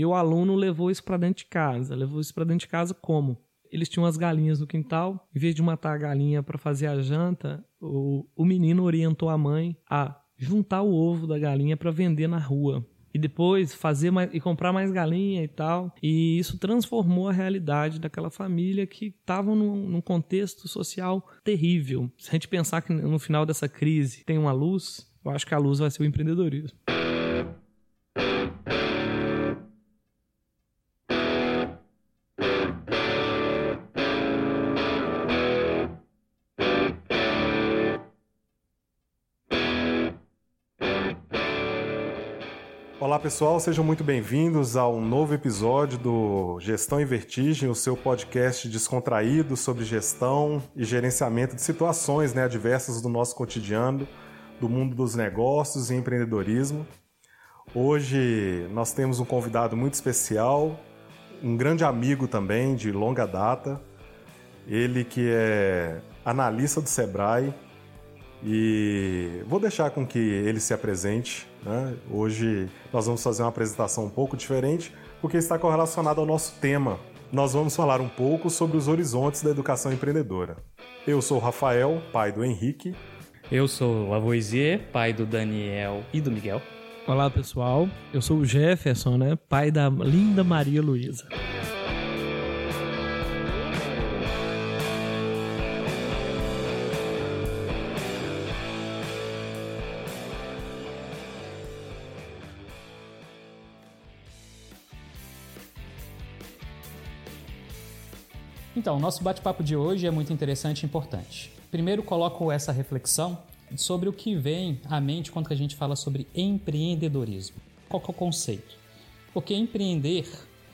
E o aluno levou isso para dentro de casa. Levou isso para dentro de casa como? Eles tinham as galinhas no quintal. Em vez de matar a galinha para fazer a janta, o, o menino orientou a mãe a juntar o ovo da galinha para vender na rua e depois fazer mais, e comprar mais galinha e tal. E isso transformou a realidade daquela família que estava num, num, contexto social terrível. Se a gente pensar que no final dessa crise tem uma luz, eu acho que a luz vai ser o empreendedorismo. Olá pessoal, sejam muito bem-vindos a um novo episódio do Gestão em Vertigem, o seu podcast descontraído sobre gestão e gerenciamento de situações né, adversas do nosso cotidiano, do mundo dos negócios e empreendedorismo. Hoje nós temos um convidado muito especial, um grande amigo também de longa data, ele que é analista do Sebrae e vou deixar com que ele se apresente né? Hoje nós vamos fazer uma apresentação um pouco diferente, porque está correlacionado ao nosso tema. Nós vamos falar um pouco sobre os horizontes da educação empreendedora. Eu sou o Rafael, pai do Henrique. Eu sou o Lavoisier, pai do Daniel e do Miguel. Olá pessoal, eu sou o Jefferson, né? pai da linda Maria Luísa. Então, o nosso bate-papo de hoje é muito interessante e importante. Primeiro, coloco essa reflexão sobre o que vem à mente quando a gente fala sobre empreendedorismo. Qual é o conceito? Porque empreender,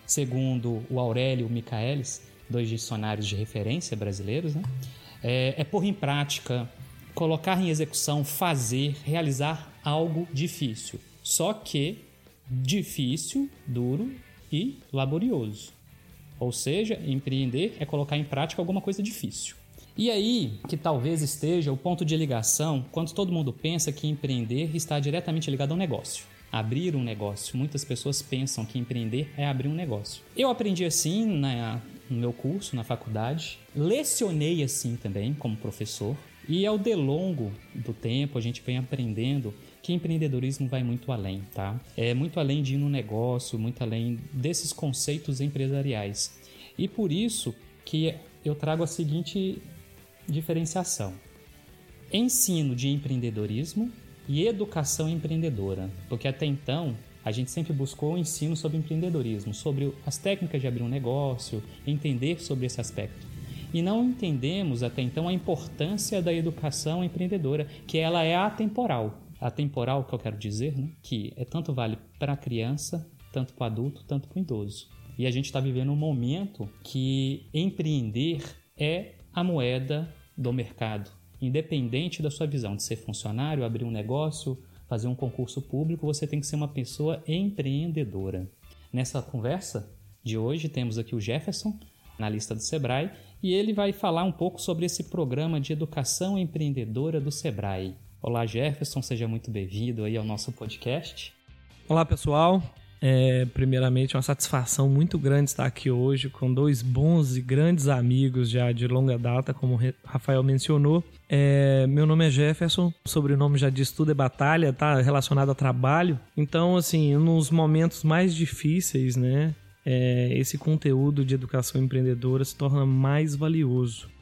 segundo o Aurélio Michaelis, dois dicionários de referência brasileiros, né? é, é pôr em prática, colocar em execução, fazer, realizar algo difícil. Só que difícil, duro e laborioso. Ou seja, empreender é colocar em prática alguma coisa difícil. E aí que talvez esteja o ponto de ligação quando todo mundo pensa que empreender está diretamente ligado ao negócio. Abrir um negócio. Muitas pessoas pensam que empreender é abrir um negócio. Eu aprendi assim na, no meu curso, na faculdade. Lecionei assim também, como professor. E ao delongo do tempo, a gente vem aprendendo que empreendedorismo vai muito além, tá? É muito além de ir no negócio, muito além desses conceitos empresariais. E por isso que eu trago a seguinte diferenciação: ensino de empreendedorismo e educação empreendedora, porque até então a gente sempre buscou o ensino sobre empreendedorismo, sobre as técnicas de abrir um negócio, entender sobre esse aspecto. E não entendemos até então a importância da educação empreendedora, que ela é atemporal atemporal que eu quero dizer, né? que é tanto vale para a criança, tanto para o adulto, tanto para o idoso. E a gente está vivendo um momento que empreender é a moeda do mercado. Independente da sua visão de ser funcionário, abrir um negócio, fazer um concurso público, você tem que ser uma pessoa empreendedora. Nessa conversa de hoje temos aqui o Jefferson, na lista do Sebrae, e ele vai falar um pouco sobre esse programa de educação empreendedora do Sebrae. Olá, Jefferson, seja muito bem-vindo aí ao nosso podcast. Olá, pessoal. É, primeiramente, uma satisfação muito grande estar aqui hoje com dois bons e grandes amigos já de longa data, como o Rafael mencionou. É, meu nome é Jefferson, sobrenome já diz tudo é batalha, tá relacionado a trabalho. Então, assim, nos momentos mais difíceis, né, é, esse conteúdo de educação empreendedora se torna mais valioso.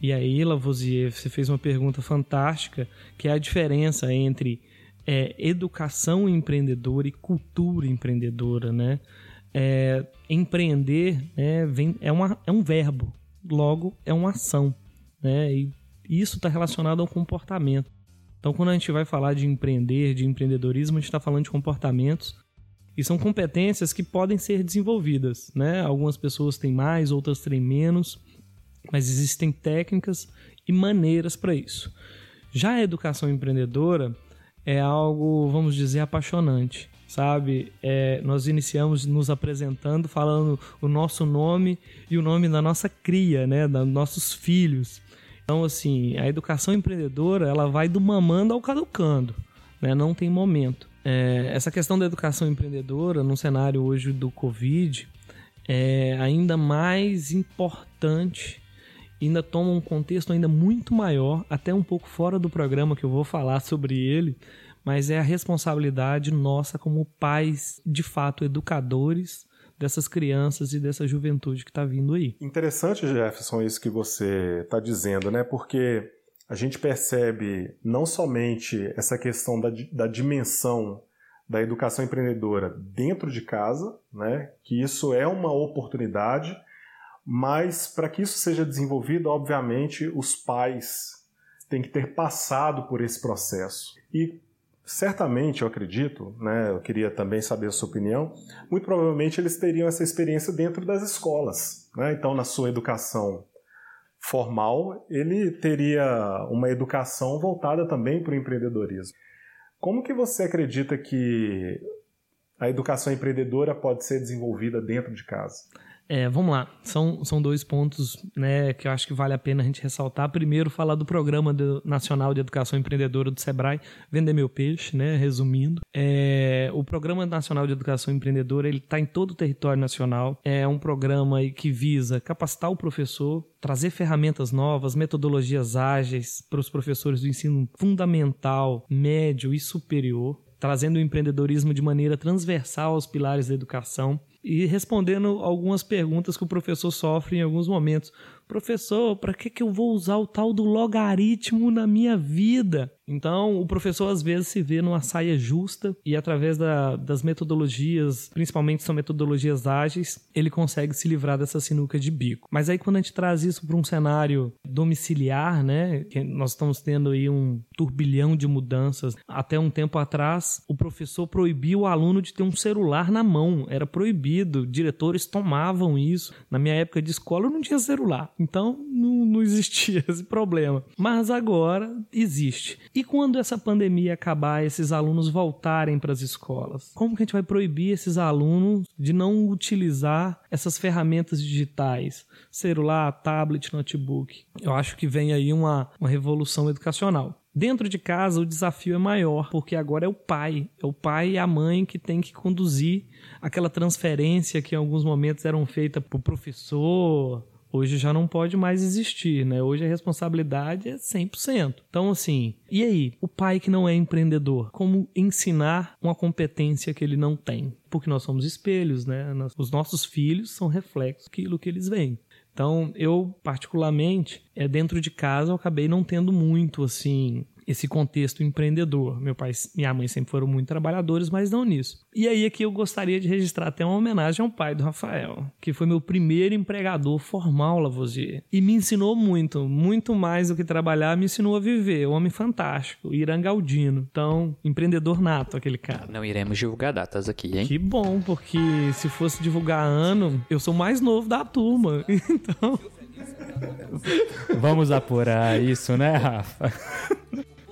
E aí, Lavoisier, você fez uma pergunta fantástica, que é a diferença entre é, educação empreendedora e cultura empreendedora, né? É, empreender né, vem, é, uma, é um verbo, logo é uma ação, né? E isso está relacionado ao comportamento. Então, quando a gente vai falar de empreender, de empreendedorismo, a gente está falando de comportamentos e são competências que podem ser desenvolvidas, né? Algumas pessoas têm mais, outras têm menos mas existem técnicas e maneiras para isso. Já a educação empreendedora é algo, vamos dizer, apaixonante, sabe? É, nós iniciamos nos apresentando, falando o nosso nome e o nome da nossa cria, né? dos nossos filhos. Então, assim, a educação empreendedora ela vai do mamando ao caducando. né? não tem momento. É, essa questão da educação empreendedora, no cenário hoje do Covid, é ainda mais importante, ainda toma um contexto ainda muito maior, até um pouco fora do programa que eu vou falar sobre ele, mas é a responsabilidade nossa como pais, de fato, educadores dessas crianças e dessa juventude que está vindo aí. Interessante, Jefferson, isso que você está dizendo, né? Porque a gente percebe não somente essa questão da, da dimensão da educação empreendedora dentro de casa, né? Que isso é uma oportunidade, mas para que isso seja desenvolvido, obviamente, os pais têm que ter passado por esse processo. E certamente, eu acredito, né, eu queria também saber a sua opinião, muito provavelmente eles teriam essa experiência dentro das escolas. Né? Então, na sua educação formal, ele teria uma educação voltada também para o empreendedorismo. Como que você acredita que a educação empreendedora pode ser desenvolvida dentro de casa? É, vamos lá. São, são dois pontos né, que eu acho que vale a pena a gente ressaltar. Primeiro, falar do Programa de, Nacional de Educação Empreendedora do SEBRAE, Vender Meu Peixe, né, resumindo. É, o Programa Nacional de Educação Empreendedora está em todo o território nacional. É um programa que visa capacitar o professor, trazer ferramentas novas, metodologias ágeis para os professores do ensino fundamental, médio e superior trazendo o empreendedorismo de maneira transversal aos pilares da educação e respondendo algumas perguntas que o professor sofre em alguns momentos. Professor, para que, que eu vou usar o tal do logaritmo na minha vida? Então, o professor às vezes se vê numa saia justa e através da, das metodologias, principalmente são metodologias ágeis, ele consegue se livrar dessa sinuca de bico. Mas aí quando a gente traz isso para um cenário domiciliar, né, que nós estamos tendo aí um turbilhão de mudanças. Até um tempo atrás, o professor proibia o aluno de ter um celular na mão, era proibido, diretores tomavam isso. Na minha época de escola eu não tinha celular, então não, não existia esse problema. Mas agora existe. E quando essa pandemia acabar, esses alunos voltarem para as escolas? Como que a gente vai proibir esses alunos de não utilizar essas ferramentas digitais? Celular, tablet, notebook. Eu acho que vem aí uma, uma revolução educacional. Dentro de casa, o desafio é maior, porque agora é o pai, é o pai e a mãe que tem que conduzir aquela transferência que em alguns momentos eram feitas para o professor, Hoje já não pode mais existir, né? Hoje a responsabilidade é 100%. Então, assim, e aí? O pai que não é empreendedor, como ensinar uma competência que ele não tem? Porque nós somos espelhos, né? Os nossos filhos são reflexos daquilo que eles veem. Então, eu, particularmente, é dentro de casa, eu acabei não tendo muito, assim, esse contexto empreendedor. Meu pai e minha mãe sempre foram muito trabalhadores, mas não nisso. E aí aqui eu gostaria de registrar até uma homenagem ao pai do Rafael, que foi meu primeiro empregador formal, Lavoisier. E me ensinou muito, muito mais do que trabalhar, me ensinou a viver. Homem fantástico, Irangaldino. Então, empreendedor nato aquele cara. Não iremos divulgar datas aqui, hein? Que bom, porque se fosse divulgar ano, eu sou mais novo da turma. Então... Vamos apurar isso, né, Rafa?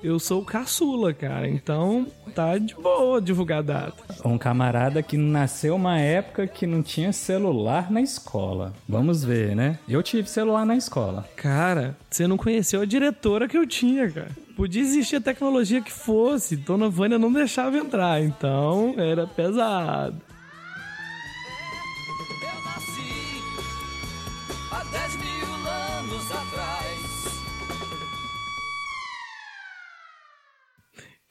Eu sou o caçula, cara. Então tá de boa divulgar data. Um camarada que nasceu uma época que não tinha celular na escola. Vamos ver, né? Eu tive celular na escola. Cara, você não conheceu a diretora que eu tinha, cara. Podia existir a tecnologia que fosse, Dona Vânia não deixava entrar, então era pesado.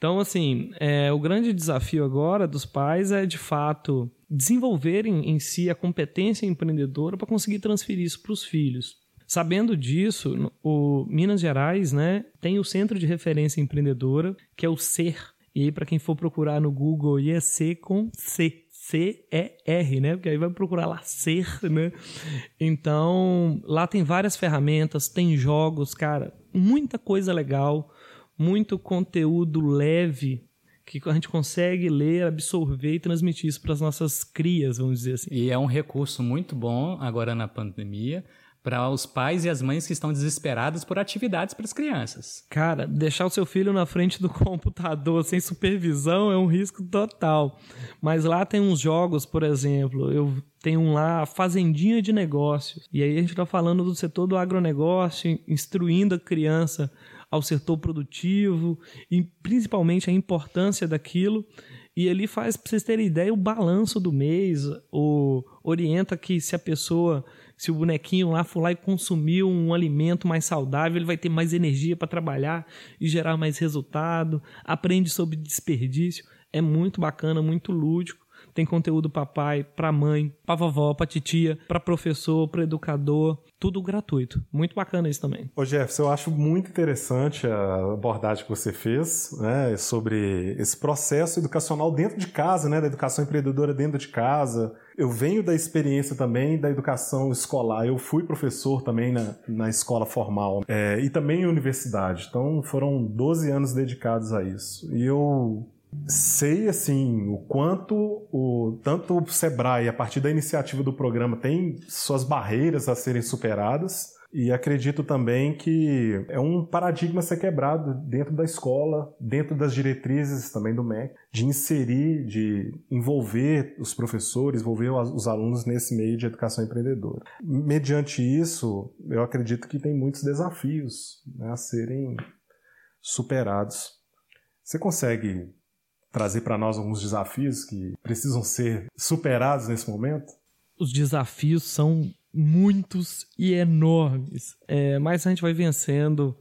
Então, assim, é, o grande desafio agora dos pais é, de fato, desenvolverem em si a competência empreendedora para conseguir transferir isso para os filhos. Sabendo disso, o Minas Gerais né, tem o Centro de Referência Empreendedora, que é o CER. E aí, para quem for procurar no Google, ia ser com C. C-E-R, né? Porque aí vai procurar lá ser, né? Então, lá tem várias ferramentas, tem jogos, cara, muita coisa legal muito conteúdo leve que a gente consegue ler, absorver e transmitir isso para as nossas crias, vamos dizer assim. E é um recurso muito bom agora na pandemia para os pais e as mães que estão desesperados por atividades para as crianças. Cara, deixar o seu filho na frente do computador sem supervisão é um risco total. Mas lá tem uns jogos, por exemplo, eu tenho um lá, Fazendinha de Negócios. E aí a gente está falando do setor do agronegócio, instruindo a criança ao setor produtivo e principalmente a importância daquilo. E ele faz, para vocês terem ideia, o balanço do mês, o, orienta que se a pessoa, se o bonequinho lá for lá e consumir um alimento mais saudável, ele vai ter mais energia para trabalhar e gerar mais resultado, aprende sobre desperdício. É muito bacana, muito lúdico. Tem conteúdo para pai, para mãe, para vovó, para titia, para professor, para educador, tudo gratuito. Muito bacana isso também. Ô Jefferson, eu acho muito interessante a abordagem que você fez, né, sobre esse processo educacional dentro de casa, né, da educação empreendedora dentro de casa. Eu venho da experiência também da educação escolar. Eu fui professor também na, na escola formal é, e também em universidade. Então foram 12 anos dedicados a isso. E eu sei assim o quanto o tanto o Sebrae a partir da iniciativa do programa tem suas barreiras a serem superadas e acredito também que é um paradigma a ser quebrado dentro da escola, dentro das diretrizes também do MEC, de inserir, de envolver os professores, envolver os alunos nesse meio de educação empreendedora. Mediante isso, eu acredito que tem muitos desafios né, a serem superados. Você consegue trazer para nós alguns desafios que precisam ser superados nesse momento? Os desafios são muitos e enormes, é, mas a gente vai vencendo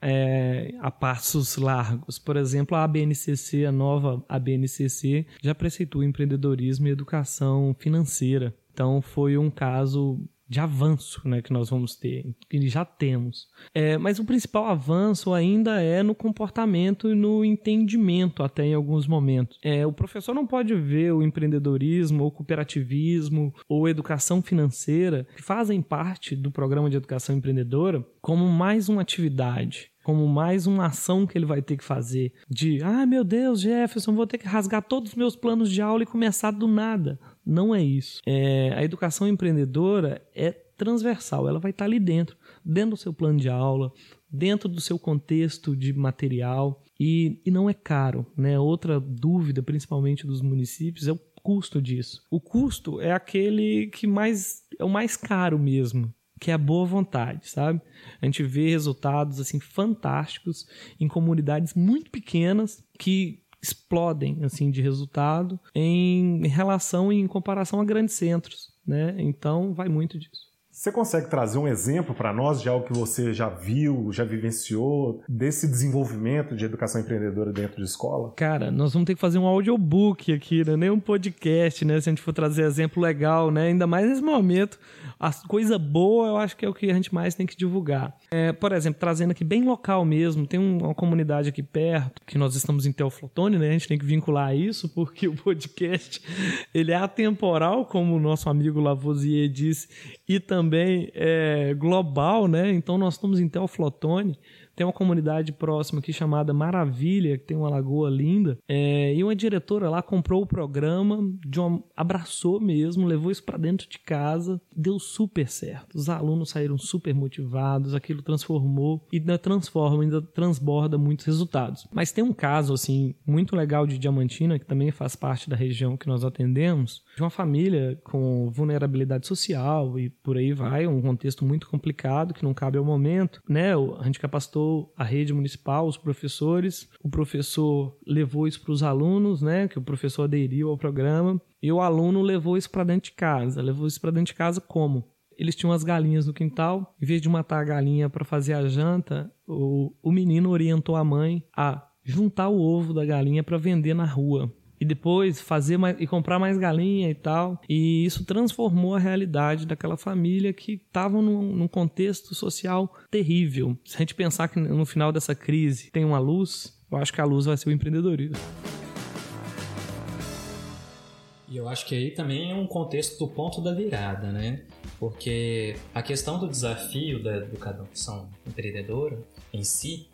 é, a passos largos. Por exemplo, a ABNCC, a nova ABNCC, já preceitua empreendedorismo e educação financeira. Então foi um caso de avanço né, que nós vamos ter, que já temos. É, mas o principal avanço ainda é no comportamento e no entendimento, até em alguns momentos. É, o professor não pode ver o empreendedorismo, ou cooperativismo, ou educação financeira, que fazem parte do programa de educação empreendedora, como mais uma atividade como mais uma ação que ele vai ter que fazer de, ah, meu Deus, Jefferson, vou ter que rasgar todos os meus planos de aula e começar do nada. Não é isso. É, a educação empreendedora é transversal, ela vai estar ali dentro, dentro do seu plano de aula, dentro do seu contexto de material e, e não é caro. Né? Outra dúvida, principalmente dos municípios, é o custo disso. O custo é aquele que mais é o mais caro mesmo, que é a boa vontade, sabe? A gente vê resultados assim fantásticos em comunidades muito pequenas que explodem assim de resultado em relação e em comparação a grandes centros, né? Então vai muito disso. Você consegue trazer um exemplo para nós de algo que você já viu, já vivenciou, desse desenvolvimento de educação empreendedora dentro de escola? Cara, nós vamos ter que fazer um audiobook aqui, né? nem um podcast, né? Se a gente for trazer exemplo legal, né? Ainda mais nesse momento. A coisa boa eu acho que é o que a gente mais tem que divulgar. É, por exemplo, trazendo aqui bem local mesmo, tem uma comunidade aqui perto, que nós estamos em Teoflotone, né? A gente tem que vincular isso, porque o podcast ele é atemporal, como o nosso amigo Lavoisier disse, e também é global, né? Então nós estamos em Teoflotone, tem uma comunidade próxima aqui chamada Maravilha, que tem uma lagoa linda. É, e uma diretora lá comprou o programa, de uma, abraçou mesmo, levou isso para dentro de casa, deu super certo. Os alunos saíram super motivados, aquilo transformou e ainda transforma, ainda transborda muitos resultados. Mas tem um caso assim muito legal de Diamantina, que também faz parte da região que nós atendemos, de uma família com vulnerabilidade social e por aí vai, um contexto muito complicado que não cabe ao momento, né? A gente capacitou a rede municipal, os professores, o professor levou isso para os alunos, né, que o professor aderiu ao programa, e o aluno levou isso para dentro de casa. Levou isso para dentro de casa como? Eles tinham as galinhas no quintal, em vez de matar a galinha para fazer a janta, o, o menino orientou a mãe a juntar o ovo da galinha para vender na rua e depois fazer mais, e comprar mais galinha e tal. E isso transformou a realidade daquela família que estava num, num, contexto social terrível. Se a gente pensar que no final dessa crise tem uma luz, eu acho que a luz vai ser o empreendedorismo. E eu acho que aí também é um contexto do ponto da virada, né? Porque a questão do desafio da educação empreendedora em si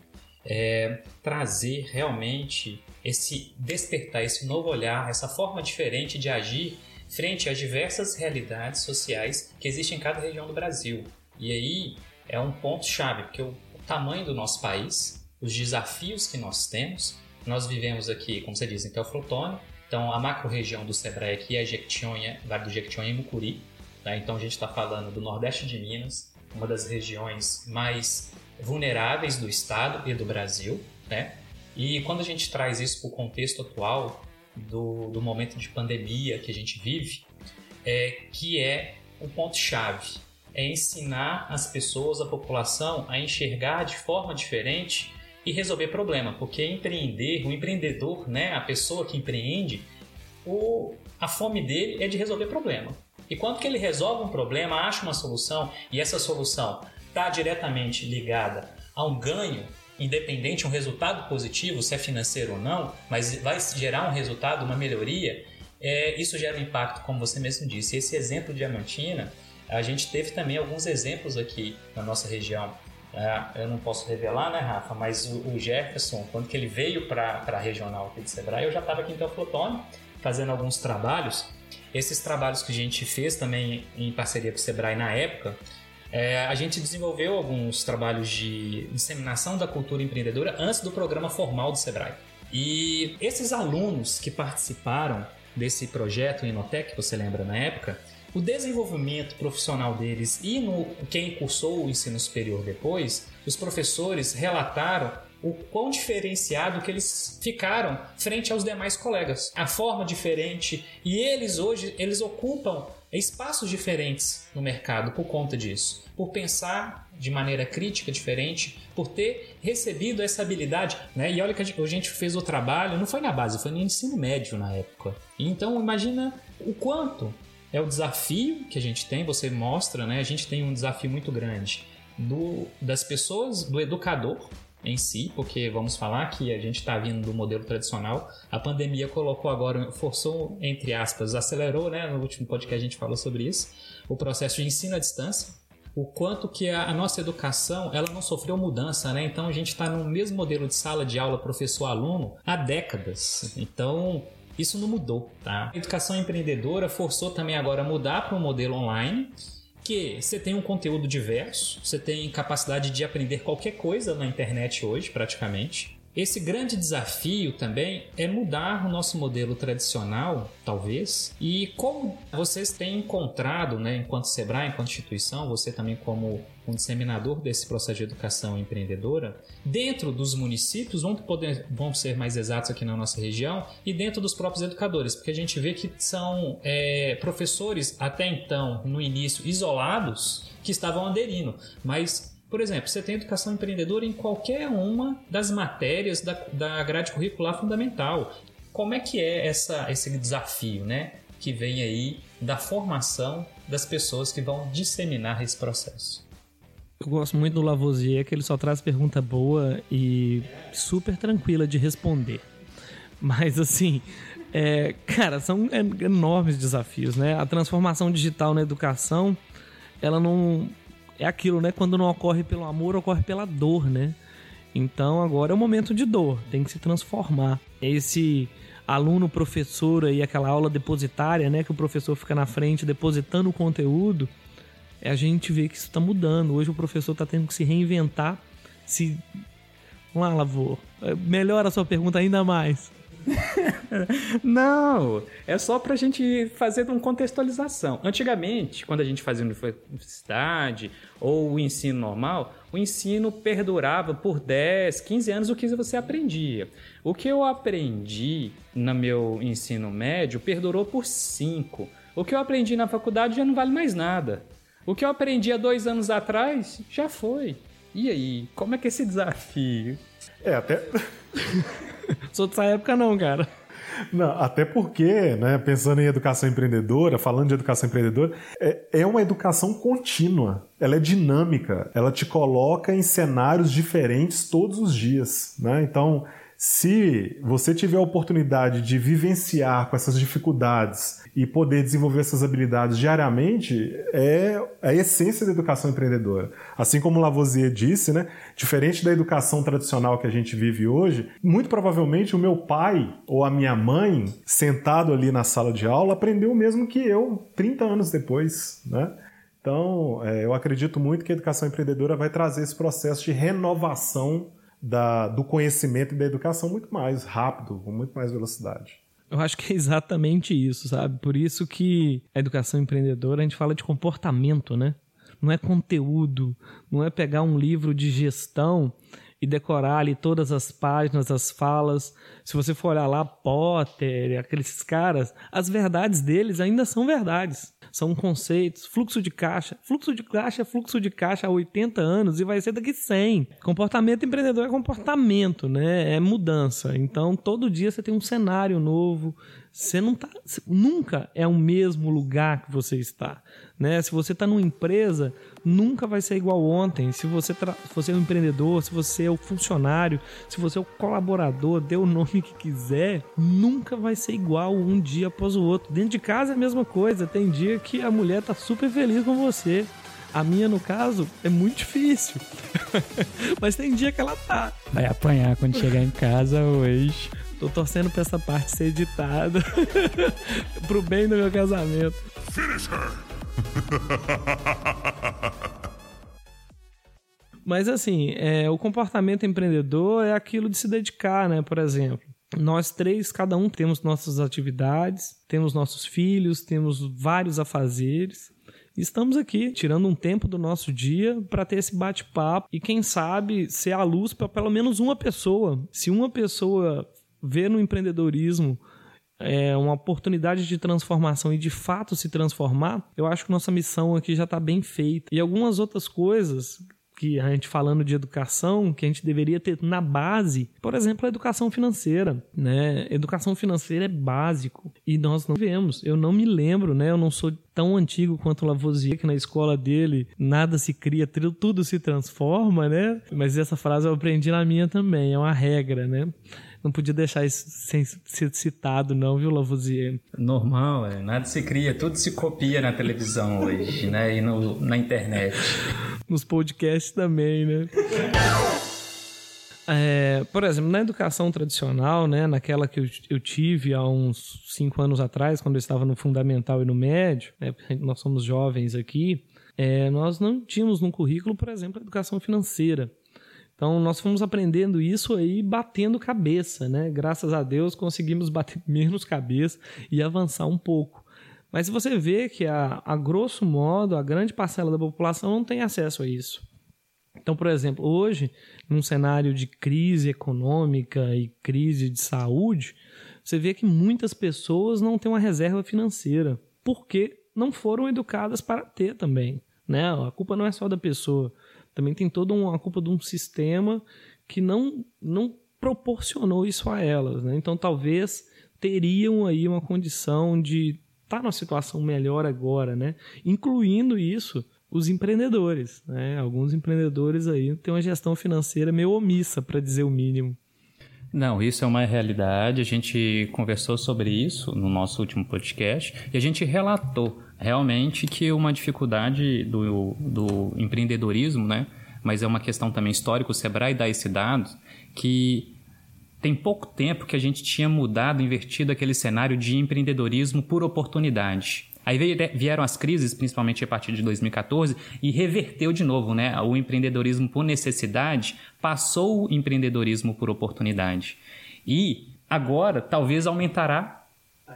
é trazer realmente esse despertar, esse novo olhar, essa forma diferente de agir frente às diversas realidades sociais que existem em cada região do Brasil. E aí é um ponto chave, porque o, tamanho do nosso país, os desafios que nós temos, nós vivemos aqui, como você diz, em Teoflotone, então a macro-região do Sebrae aqui é Jequitinhonha, Vale do Jequitinhonha e Mucuri, tá? então a gente está falando do nordeste de Minas, uma das regiões mais vulneráveis do Estado e do Brasil, né? E quando a gente traz isso para o contexto atual do, do momento de pandemia que a gente vive, é, que é um ponto-chave, é ensinar as pessoas, a população, a enxergar de forma diferente e resolver problema, porque empreender, o empreendedor, né, a pessoa que empreende, o, a fome dele é de resolver problema. E quando que ele resolve um problema, acha uma solução e essa solução está diretamente ligada a um ganho, independente, um resultado positivo, se é financeiro ou não, mas vai gerar um resultado, uma melhoria, é, isso gera um impacto, como você mesmo disse. Esse exemplo de Diamantina, a gente teve também alguns exemplos aqui na nossa região. É, eu não posso revelar, né, Rafa? Mas o, o Jefferson, quando que ele veio para a regional aqui de Sebrae, eu já estava aqui em Teoflotone fazendo alguns trabalhos esses trabalhos que a gente fez também em parceria com o Sebrae na época, é, a gente desenvolveu alguns trabalhos de disseminação da cultura empreendedora antes do programa formal do Sebrae. E esses alunos que participaram desse projeto Inotec, você lembra na época, o desenvolvimento profissional deles e no quem cursou o ensino superior depois, os professores relataram o quão diferenciado que eles ficaram frente aos demais colegas. A forma diferente e eles hoje eles ocupam espaços diferentes no mercado por conta disso, por pensar de maneira crítica diferente, por ter recebido essa habilidade, né? E olha que a gente fez o trabalho, não foi na base, foi no ensino médio na época. Então imagina o quanto é o desafio que a gente tem, você mostra, né? A gente tem um desafio muito grande do, das pessoas, do educador, em si, porque vamos falar que a gente está vindo do modelo tradicional. A pandemia colocou agora, forçou, entre aspas, acelerou, né? No último podcast a gente falou sobre isso, o processo de ensino à distância. O quanto que a, nossa educação ela não sofreu mudança, né? Então a gente está no mesmo modelo de sala de aula professor-aluno há décadas. Então isso não mudou, tá? A educação empreendedora forçou também agora a mudar para um modelo online porque você tem um conteúdo diverso, você tem capacidade de aprender qualquer coisa na internet hoje, praticamente. Esse grande desafio também é mudar o nosso modelo tradicional, talvez, e como vocês têm encontrado, né, enquanto Sebrae, enquanto instituição, você também como um disseminador desse processo de educação empreendedora, dentro dos municípios, vamos, poder, vamos ser mais exatos aqui na nossa região, e dentro dos próprios educadores, porque a gente vê que são é, professores até então, no início, isolados, que estavam aderindo, mas por exemplo, você tem educação empreendedora em qualquer uma das matérias da, da grade curricular fundamental. Como é que é essa, esse desafio, né? Que vem aí da formação das pessoas que vão disseminar esse processo. Eu gosto muito do Lavoisier, que ele só traz pergunta boa e super tranquila de responder. Mas assim, é, cara, são enormes desafios, né? A transformação digital na educação, ela não é aquilo, né? Quando não ocorre pelo amor, ocorre pela dor, né? Então agora é o momento de dor, tem que se transformar. Esse aluno professor aí, aquela aula depositária, né? Que o professor fica na frente depositando o conteúdo, é a gente vê que isso está mudando. Hoje o professor está tendo que se reinventar, se. Vamos lá, Lavô. Melhora a sua pergunta ainda mais. Não, é só para a gente fazer uma contextualização. Antigamente, quando a gente fazia universidade ou o ensino normal, o ensino perdurava por 10, 15 anos o que você aprendia. O que eu aprendi no meu ensino médio perdurou por 5. O que eu aprendi na faculdade já não vale mais nada. O que eu aprendi há dois anos atrás já foi. E aí, como é que é esse desafio? É, até. Sou dessa época, não, cara. Não, até porque, né, pensando em educação empreendedora, falando de educação empreendedora, é, é uma educação contínua. Ela é dinâmica, ela te coloca em cenários diferentes todos os dias. Né? Então, se você tiver a oportunidade de vivenciar com essas dificuldades e poder desenvolver essas habilidades diariamente, é a essência da educação empreendedora. Assim como Lavoisier disse, né, diferente da educação tradicional que a gente vive hoje, muito provavelmente o meu pai ou a minha mãe, sentado ali na sala de aula, aprendeu o mesmo que eu 30 anos depois. Né? Então, é, eu acredito muito que a educação empreendedora vai trazer esse processo de renovação da, do conhecimento e da educação muito mais rápido, com muito mais velocidade. Eu acho que é exatamente isso, sabe? Por isso que a educação empreendedora a gente fala de comportamento, né? não é conteúdo, não é pegar um livro de gestão e decorar ali todas as páginas, as falas. Se você for olhar lá, Potter, aqueles caras, as verdades deles ainda são verdades. São conceitos, fluxo de caixa. Fluxo de caixa é fluxo de caixa há 80 anos e vai ser daqui 100. Comportamento empreendedor é comportamento, né? É mudança. Então, todo dia você tem um cenário novo, você não tá, nunca é o mesmo lugar que você está, né? Se você está numa empresa, nunca vai ser igual ontem. Se você, se você é um empreendedor, se você é o funcionário, se você é o colaborador, dê o nome que quiser, nunca vai ser igual um dia após o outro. Dentro de casa é a mesma coisa. Tem dia que a mulher tá super feliz com você. A minha, no caso, é muito difícil. Mas tem dia que ela tá. Vai apanhar quando chegar em casa hoje. Tô torcendo pra essa parte ser editada. pro bem do meu casamento. Finish her! Mas assim, é, o comportamento empreendedor é aquilo de se dedicar, né? Por exemplo, nós três, cada um temos nossas atividades, temos nossos filhos, temos vários afazeres. Estamos aqui tirando um tempo do nosso dia para ter esse bate-papo e quem sabe ser a luz para pelo menos uma pessoa. Se uma pessoa ver no empreendedorismo é, uma oportunidade de transformação e de fato se transformar, eu acho que nossa missão aqui já está bem feita. E algumas outras coisas que a gente falando de educação, que a gente deveria ter na base, por exemplo, a educação financeira, né? Educação financeira é básico e nós não vemos. Eu não me lembro, né? Eu não sou tão antigo quanto Lavoisier, que na escola dele nada se cria, tudo se transforma, né? Mas essa frase eu aprendi na minha também, é uma regra, né? Não podia deixar isso sem ser citado, não, viu, Lavoisier? Normal, é. Nada se cria, tudo se copia na televisão hoje, né? E no, na internet. Nos podcasts também, né? É, por exemplo, na educação tradicional, né, naquela que eu, eu, tive há uns cinco anos atrás, quando eu estava no fundamental e no médio, né, nós somos jovens aqui, é, nós não tínhamos no currículo, por exemplo, a educação financeira. Então nós fomos aprendendo isso aí batendo cabeça, né? Graças a Deus conseguimos bater menos cabeça e avançar um pouco. Mas você vê que a, a grosso modo a grande parcela da população não tem acesso a isso. Então, por exemplo, hoje, num cenário de crise econômica e crise de saúde, você vê que muitas pessoas não têm uma reserva financeira, porque não foram educadas para ter também. Né? A culpa não é só da pessoa também tem toda uma culpa de um sistema que não, não proporcionou isso a elas. Né? Então, talvez teriam aí uma condição de estar tá numa situação melhor agora, né? incluindo isso os empreendedores. Né? Alguns empreendedores aí têm uma gestão financeira meio omissa, para dizer o mínimo. Não, isso é uma realidade. A gente conversou sobre isso no nosso último podcast e a gente relatou realmente que uma dificuldade do, do empreendedorismo, né? Mas é uma questão também histórica, o Sebrae dá esse dado, que tem pouco tempo que a gente tinha mudado, invertido aquele cenário de empreendedorismo por oportunidade. Aí vieram as crises, principalmente a partir de 2014, e reverteu de novo, né? O empreendedorismo por necessidade passou o empreendedorismo por oportunidade. E agora talvez aumentará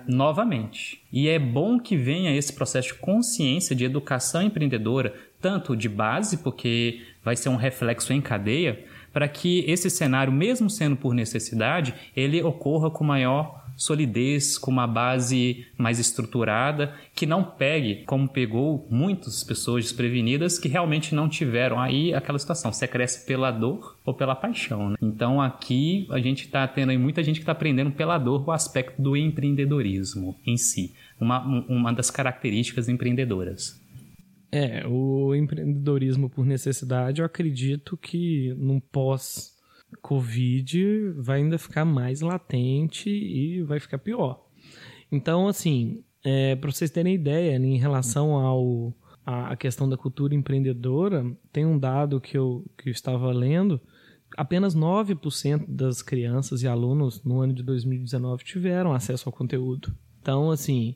novamente. E é bom que venha esse processo de consciência, de educação empreendedora, tanto de base, porque vai ser um reflexo em cadeia, para que esse cenário, mesmo sendo por necessidade, ele ocorra com maior solidez, com uma base mais estruturada, que não pegue, como pegou muitas pessoas desprevenidas que realmente não tiveram aí aquela situação. Você cresce pela dor ou pela paixão. Né? Então aqui a gente está tendo aí muita gente que está aprendendo pela dor o aspecto do empreendedorismo em si, uma, uma das características empreendedoras. É, o empreendedorismo por necessidade, eu acredito que num pós Covid vai ainda ficar mais latente e vai ficar pior. Então, assim, é, para vocês terem ideia, né, em relação ao a, questão da cultura empreendedora, tem um dado que eu, que eu estava lendo, apenas 9% das crianças e alunos no ano de 2019 tiveram acesso ao conteúdo. Então, assim,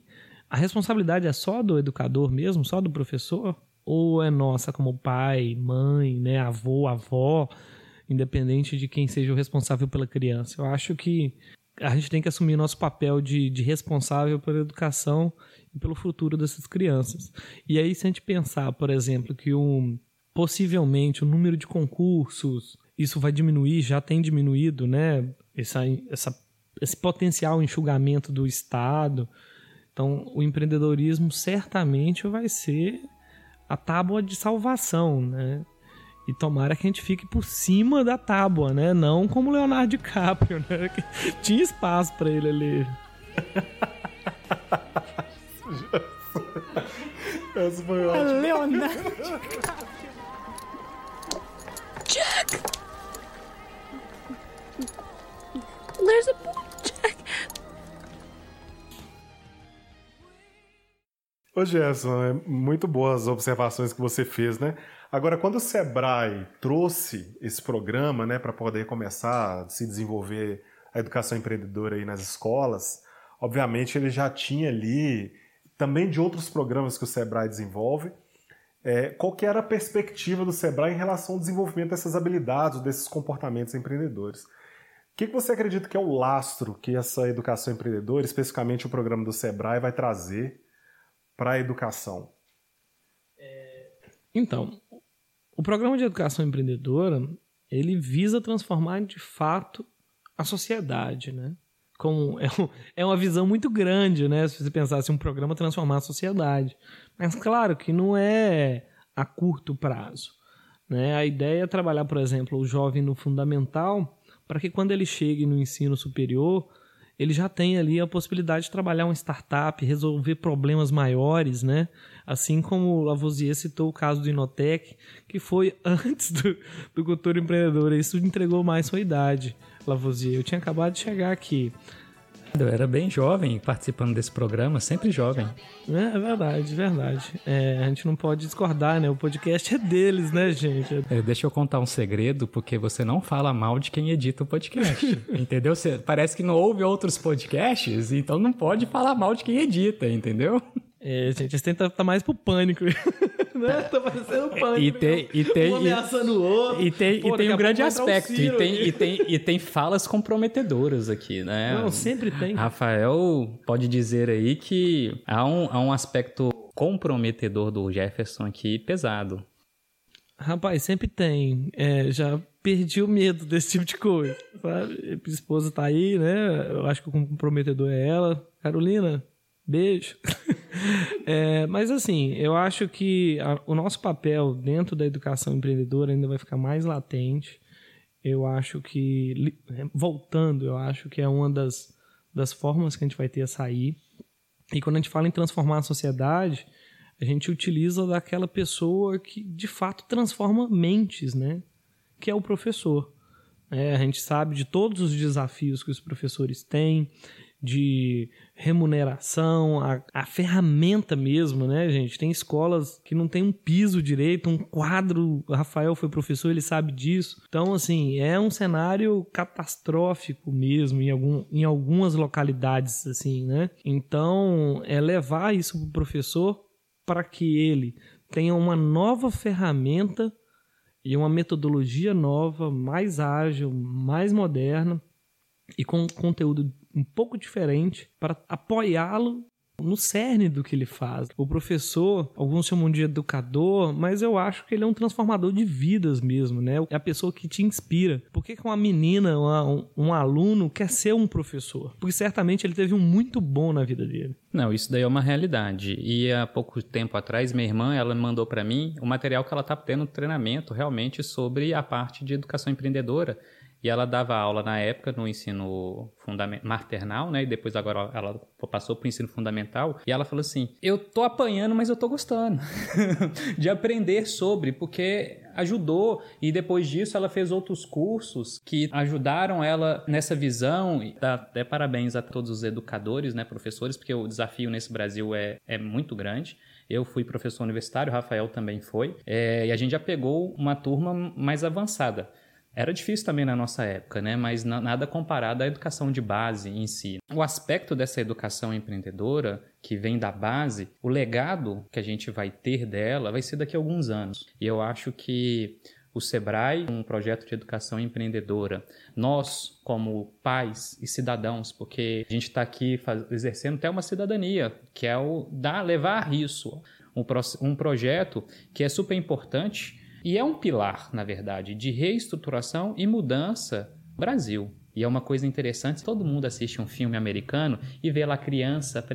a responsabilidade é só do educador mesmo, só do professor? Ou é nossa como pai, mãe, né, avô, avó? Independente de quem seja o responsável pela criança. Eu acho que a gente tem que assumir nosso papel de, de responsável pela educação e pelo futuro dessas crianças. E aí, se a gente pensar, por exemplo, que um, possivelmente o número de concursos, isso vai diminuir, já tem diminuído, né? Essa, essa, esse potencial enxugamento do Estado. Então, o empreendedorismo certamente vai ser a tábua de salvação, né? E tomara que a gente fique por cima da tábua, né? Não como Leonardo DiCaprio, né? Tinha espaço para ele ali. Essa foi ótima. Leonardo DiCaprio. Jack! There's a boy, Jack! Ô Gerson, é muito boas as observações que você fez, né? Agora, quando o Sebrae trouxe esse programa, né, para poder começar a se desenvolver a educação empreendedora aí nas escolas, obviamente ele já tinha ali, também de outros programas que o Sebrae desenvolve, é, qual que era a perspectiva do Sebrae em relação ao desenvolvimento dessas habilidades, desses comportamentos empreendedores. O que, que você acredita que é o lastro que essa educação empreendedora, especificamente o programa do Sebrae, vai trazer para a educação? Então, o programa de educação empreendedora, ele visa transformar de fato a sociedade, né? Como é, é uma visão muito grande, né? Se você pensasse um programa transformar a sociedade. Mas claro que não é a curto prazo. Né? A ideia é trabalhar, por exemplo, o jovem no fundamental para que quando ele chegue no ensino superior, ele já tenha ali a possibilidade de trabalhar uma startup, resolver problemas maiores, né? Assim como Lavoisier citou o caso do Inotec, que foi antes do, do Cultura Empreendedora. Isso entregou mais sua idade, Lavoisier. Eu tinha acabado de chegar aqui. Eu era bem jovem participando desse programa, sempre jovem. É, é verdade, verdade. É, a gente não pode discordar, né? O podcast é deles, né, gente? É, deixa eu contar um segredo, porque você não fala mal de quem edita o podcast. entendeu? Você, parece que não ouve outros podcasts, então não pode falar mal de quem edita, entendeu? É, gente, eles tentam estar mais pro pânico. né? Tá parecendo pânico. E tem, e tem, um ameaçando o outro. E tem, Pô, e tem um grande aspecto. E tem, e, tem, e tem falas comprometedoras aqui, né? Não, sempre tem. Rafael pode dizer aí que há um, há um aspecto comprometedor do Jefferson aqui pesado. Rapaz, sempre tem. É, já perdi o medo desse tipo de coisa. Sabe? Minha esposa tá aí, né? Eu acho que o comprometedor é ela. Carolina, beijo. É, mas assim, eu acho que a- o nosso papel dentro da educação empreendedora ainda vai ficar mais latente. Eu acho que, li- voltando, eu acho que é uma das, das formas que a gente vai ter a sair. E quando a gente fala em transformar a sociedade, a gente utiliza daquela pessoa que de fato transforma mentes, né? Que é o professor. É, a gente sabe de todos os desafios que os professores têm, de remuneração, a, a ferramenta mesmo, né, gente? Tem escolas que não tem um piso direito, um quadro. O Rafael foi professor, ele sabe disso. Então, assim, é um cenário catastrófico mesmo em, algum, em algumas localidades, assim, né? Então, é levar isso para o professor para que ele tenha uma nova ferramenta e uma metodologia nova, mais ágil, mais moderna e com conteúdo um pouco diferente para apoiá-lo no cerne do que ele faz. O professor, alguns chamam de educador, mas eu acho que ele é um transformador de vidas mesmo, né? É a pessoa que te inspira. Por que, uma menina, uma- um, um aluno quer ser um professor? Porque certamente ele teve um muito bom na vida dele. Não, isso daí é uma realidade. E há pouco tempo atrás, minha irmã, ela mandou para mim o material que ela está tendo treinamento realmente sobre a parte de educação empreendedora. E ela dava aula na época no ensino maternal, né? E depois agora ela passou para o ensino fundamental. E ela falou assim: Eu tô apanhando, mas eu tô gostando de aprender sobre, porque ajudou. E depois disso ela fez outros cursos que ajudaram ela nessa visão. E dá até parabéns a todos os educadores, né, professores, porque o desafio nesse Brasil é, é muito grande. Eu fui professor universitário, Rafael também foi, é, e a gente já pegou uma turma mais avançada. Era difícil também na nossa época, né? Mas na- nada comparado à educação de base em si. O aspecto dessa educação empreendedora, que vem da base, o legado que a gente vai ter dela vai ser daqui a alguns anos. E eu acho que o Sebrae, um projeto de educação empreendedora, nós, como pais e cidadãos, porque a gente está aqui faz, exercendo até uma cidadania, que é o da, levar isso, um, um projeto que é super importante e é um pilar, na verdade, de reestruturação e mudança Brasil. E é uma coisa interessante, todo mundo assiste um filme americano e vê lá a criança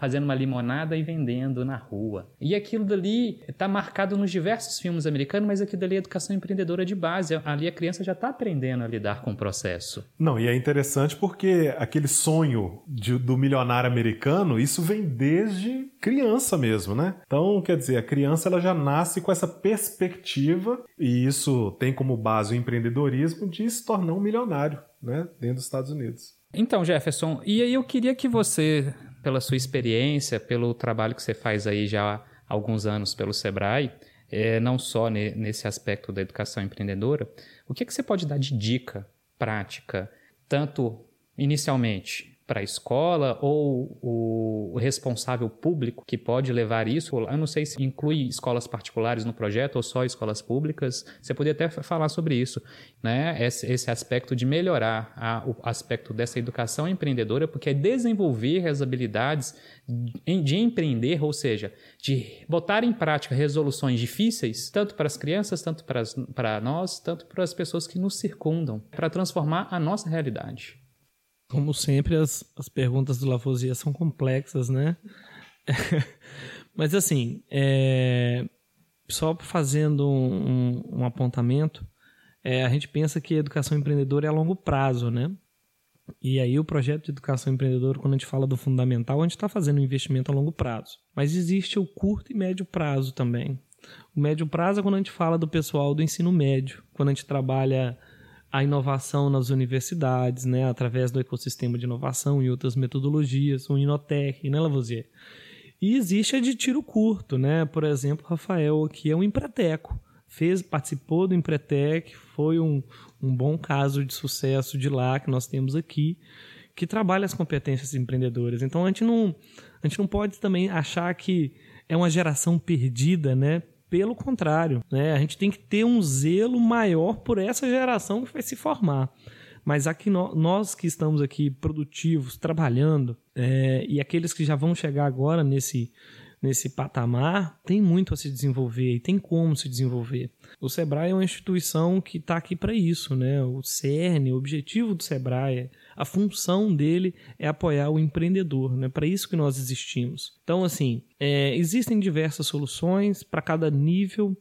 fazendo uma limonada e vendendo na rua. E aquilo dali está marcado nos diversos filmes americanos, mas aquilo dali é educação empreendedora de base. Ali a criança já está aprendendo a lidar com o processo. Não, e é interessante porque aquele sonho de, do milionário americano, isso vem desde criança mesmo, né? Então, quer dizer, a criança ela já nasce com essa perspectiva e isso tem como base o empreendedorismo de se tornar um milionário né, dentro dos Estados Unidos. Então, Jefferson, e aí eu queria que você, pela sua experiência, pelo trabalho que você faz aí já há alguns anos pelo Sebrae, é, não só ne, nesse aspecto da educação empreendedora, o que, é que você pode dar de dica prática, tanto inicialmente para a escola ou o responsável público que pode levar isso? Eu não sei se inclui escolas particulares no projeto ou só escolas públicas. Você poderia até falar sobre isso, né? Esse, esse aspecto de melhorar a, o aspecto dessa educação empreendedora, porque é desenvolver as habilidades de, de empreender, ou seja, de botar em prática resoluções difíceis, tanto para as crianças, tanto para, as, para nós, tanto para as pessoas que nos circundam, para transformar a nossa realidade. Como sempre, as, as perguntas do Lavoisier são complexas, né? Mas assim, é... só fazendo um, um apontamento, é, a gente pensa que educação empreendedora é a longo prazo, né? E aí o projeto de educação empreendedora, quando a gente fala do fundamental, a gente está fazendo um investimento a longo prazo. Mas existe o curto e médio prazo também. O médio prazo é quando a gente fala do pessoal do ensino médio, quando a gente trabalha a inovação nas universidades, né, através do ecossistema de inovação e outras metodologias, o Inotec, né, Lavoisier? E existe a de tiro curto, né? Por exemplo, Rafael aqui é um empreteco, fez, participou do Empretec, foi um, um bom caso de sucesso de lá que nós temos aqui, que trabalha as competências empreendedoras. Então a gente não, a gente não pode também achar que é uma geração perdida, né? Pelo contrário, né? a gente tem que ter um zelo maior por essa geração que vai se formar. Mas aqui nós que estamos aqui produtivos, trabalhando, é, e aqueles que já vão chegar agora nesse, nesse patamar, tem muito a se desenvolver e tem como se desenvolver. O Sebrae é uma instituição que está aqui para isso, né? O CERN, o objetivo do Sebrae é a função dele é apoiar o empreendedor, né? Para isso que nós existimos. Então, assim, é, existem diversas soluções para cada nível.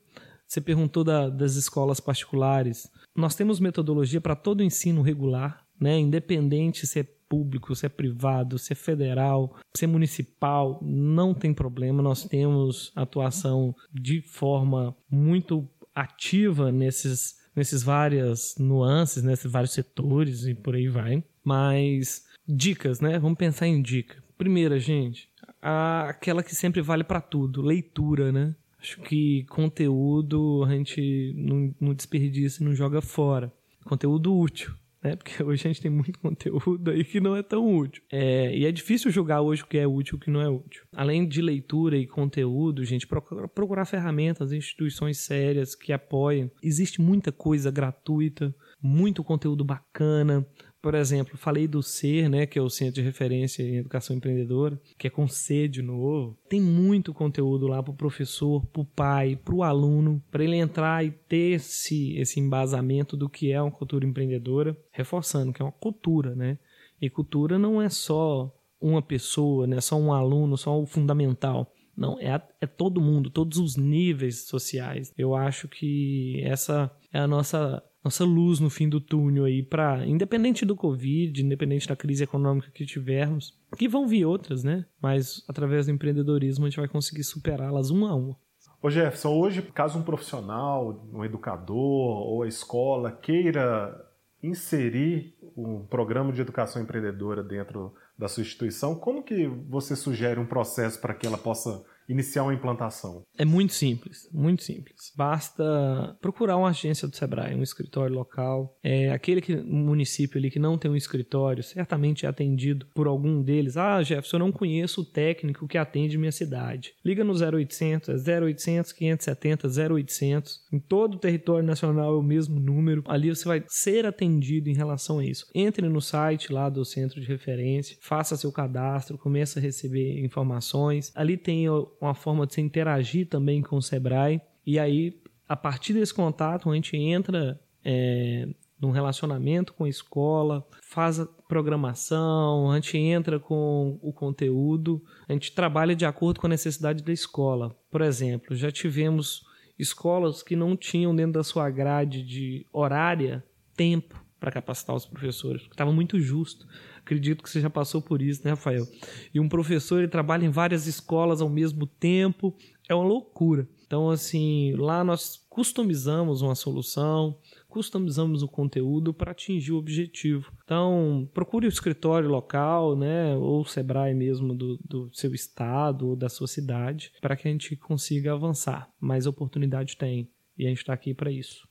Você perguntou da, das escolas particulares. Nós temos metodologia para todo o ensino regular, né? Independente se é público, se é privado, se é federal, se é municipal, não tem problema. Nós temos atuação de forma muito ativa nesses nesses várias nuances, nesses vários setores e por aí vai. Mas dicas, né? Vamos pensar em dica. Primeira, gente, aquela que sempre vale para tudo, leitura, né? Acho que conteúdo a gente não, não desperdiça não joga fora. Conteúdo útil né? Porque hoje a gente tem muito conteúdo aí que não é tão útil. É, e é difícil julgar hoje o que é útil e o que não é útil. Além de leitura e conteúdo, gente, procurar ferramentas, instituições sérias que apoiem. Existe muita coisa gratuita, muito conteúdo bacana, por exemplo, falei do CER, né, que é o Centro de Referência em Educação Empreendedora, que é com C de novo. Tem muito conteúdo lá para o professor, para o pai, para o aluno, para ele entrar e ter esse, esse embasamento do que é uma cultura empreendedora, reforçando que é uma cultura, né? E cultura não é só uma pessoa, né, só um aluno, só o fundamental. Não, é, é todo mundo, todos os níveis sociais. Eu acho que essa é a nossa nossa luz no fim do túnel aí para independente do Covid, independente da crise econômica que tivermos, que vão vir outras, né? Mas através do empreendedorismo a gente vai conseguir superá-las uma a uma. Ô Jefferson, hoje, caso um profissional, um educador ou a escola queira inserir um programa de educação empreendedora dentro da sua instituição, como que você sugere um processo para que ela possa iniciar uma implantação? É muito simples, muito simples. Basta procurar uma agência do Sebrae, um escritório local. É aquele que, um município ali que não tem um escritório, certamente é atendido por algum deles. Ah, Jefferson, eu não conheço o técnico que atende minha cidade. Liga no 0800, é 0800 570 0800. Em todo o território nacional é o mesmo número. Ali você vai ser atendido em relação a isso. Entre no site lá do centro de referência, faça seu cadastro, comece a receber informações. Ali tem uma forma de você interagir também com o Sebrae. E aí, a partir desse contato, a gente entra é, num relacionamento com a escola, faz a programação, a gente entra com o conteúdo, a gente trabalha de acordo com a necessidade da escola. Por exemplo, já tivemos escolas que não tinham dentro da sua grade de horária tempo para capacitar os professores, porque estava muito justo. Acredito que você já passou por isso, né, Rafael? E um professor ele trabalha em várias escolas ao mesmo tempo, é uma loucura. Então, assim, lá nós customizamos uma solução, customizamos o conteúdo para atingir o objetivo. Então, procure o escritório local, né, ou o Sebrae mesmo do, do seu estado ou da sua cidade, para que a gente consiga avançar. Mais oportunidade tem e a gente está aqui para isso.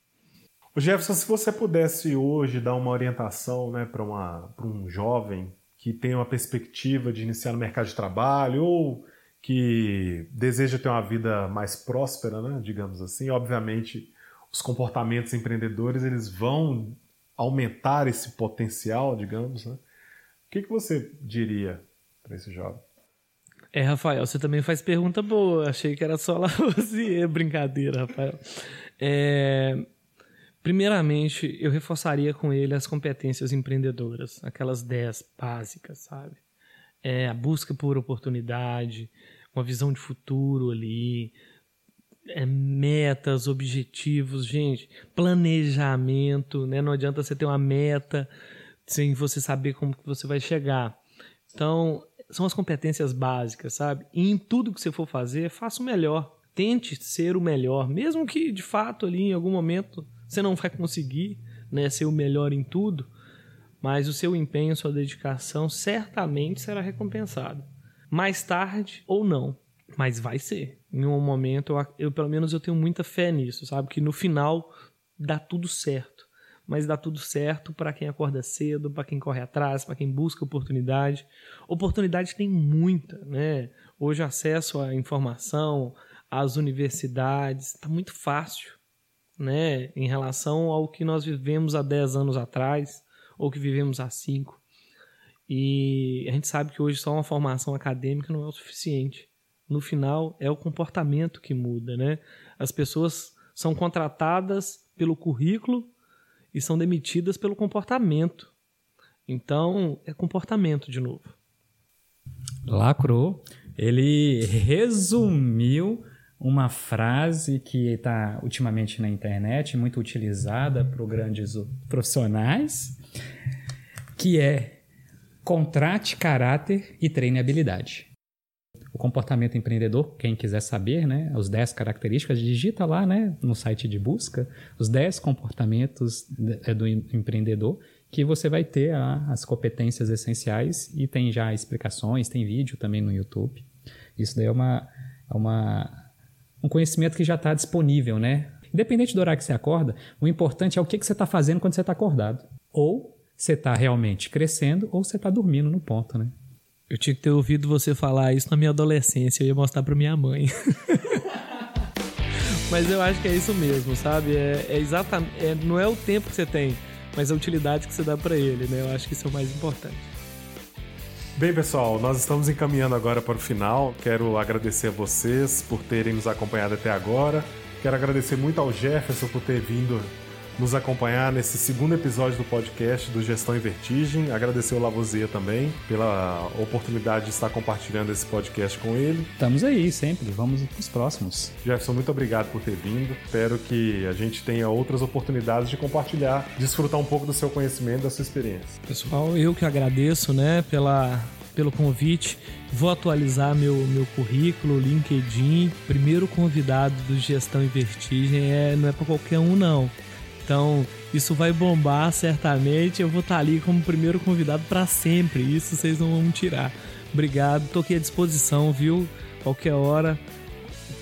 O Jefferson, se você pudesse hoje dar uma orientação né, para um jovem que tem uma perspectiva de iniciar no mercado de trabalho ou que deseja ter uma vida mais próspera, né, digamos assim, obviamente os comportamentos empreendedores eles vão aumentar esse potencial, digamos. Né? O que, que você diria para esse jovem? É, Rafael, você também faz pergunta boa. Achei que era só lá você. Brincadeira, Rafael. É, Primeiramente, eu reforçaria com ele as competências empreendedoras, aquelas 10 básicas, sabe? É, a busca por oportunidade, uma visão de futuro ali, é, metas, objetivos, gente, planejamento, né? Não adianta você ter uma meta sem você saber como que você vai chegar. Então, são as competências básicas, sabe? E em tudo que você for fazer, faça o melhor. Tente ser o melhor, mesmo que de fato ali em algum momento você não vai conseguir né, ser o melhor em tudo, mas o seu empenho, sua dedicação certamente será recompensado. Mais tarde ou não, mas vai ser. Em um momento, eu, eu pelo menos eu tenho muita fé nisso, sabe? Que no final dá tudo certo. Mas dá tudo certo para quem acorda cedo, para quem corre atrás, para quem busca oportunidade. Oportunidade tem muita, né? Hoje acesso à informação, às universidades, está muito fácil né, em relação ao que nós vivemos há 10 anos atrás ou que vivemos há 5. E a gente sabe que hoje só uma formação acadêmica não é o suficiente. No final, é o comportamento que muda, né? As pessoas são contratadas pelo currículo e são demitidas pelo comportamento. Então, é comportamento de novo. Lacrou. Ele resumiu uma frase que está ultimamente na internet, muito utilizada por grandes profissionais, que é contrate caráter e treine habilidade. O comportamento empreendedor, quem quiser saber, né, os 10 características, digita lá né, no site de busca os 10 comportamentos é, do empreendedor que você vai ter as competências essenciais e tem já explicações, tem vídeo também no YouTube. Isso daí é uma, é uma um conhecimento que já está disponível, né? Independente do horário que você acorda, o importante é o que, que você está fazendo quando você está acordado. Ou você está realmente crescendo, ou você está dormindo no ponto, né? Eu tinha que ter ouvido você falar isso na minha adolescência, eu ia mostrar para minha mãe. mas eu acho que é isso mesmo, sabe? É, é exatamente, é, não é o tempo que você tem, mas a utilidade que você dá para ele, né? Eu acho que isso é o mais importante. Bem, pessoal, nós estamos encaminhando agora para o final. Quero agradecer a vocês por terem nos acompanhado até agora. Quero agradecer muito ao Jefferson por ter vindo nos acompanhar nesse segundo episódio do podcast do Gestão em Vertigem. Agradecer o Lavoisier também pela oportunidade de estar compartilhando esse podcast com ele. Estamos aí sempre, vamos para os próximos. Jefferson, muito obrigado por ter vindo. Espero que a gente tenha outras oportunidades de compartilhar, desfrutar um pouco do seu conhecimento, da sua experiência. Pessoal, eu que agradeço, né, pela pelo convite. Vou atualizar meu, meu currículo, LinkedIn. Primeiro convidado do Gestão em Vertigem é, não é para qualquer um, não. Então, isso vai bombar certamente. Eu vou estar ali como primeiro convidado para sempre. Isso vocês não vão tirar. Obrigado, tô aqui à disposição, viu? Qualquer hora,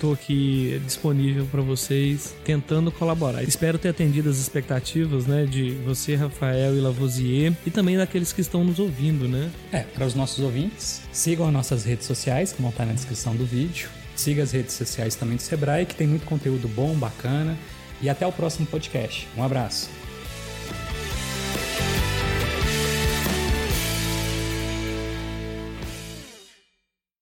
tô aqui disponível para vocês, tentando colaborar. Espero ter atendido as expectativas, né, de você, Rafael e Lavoisier, e também daqueles que estão nos ouvindo, né? É, para os nossos ouvintes, sigam as nossas redes sociais, que vão estar na descrição do vídeo. Siga as redes sociais também do Sebrae, que tem muito conteúdo bom, bacana. E até o próximo podcast. Um abraço.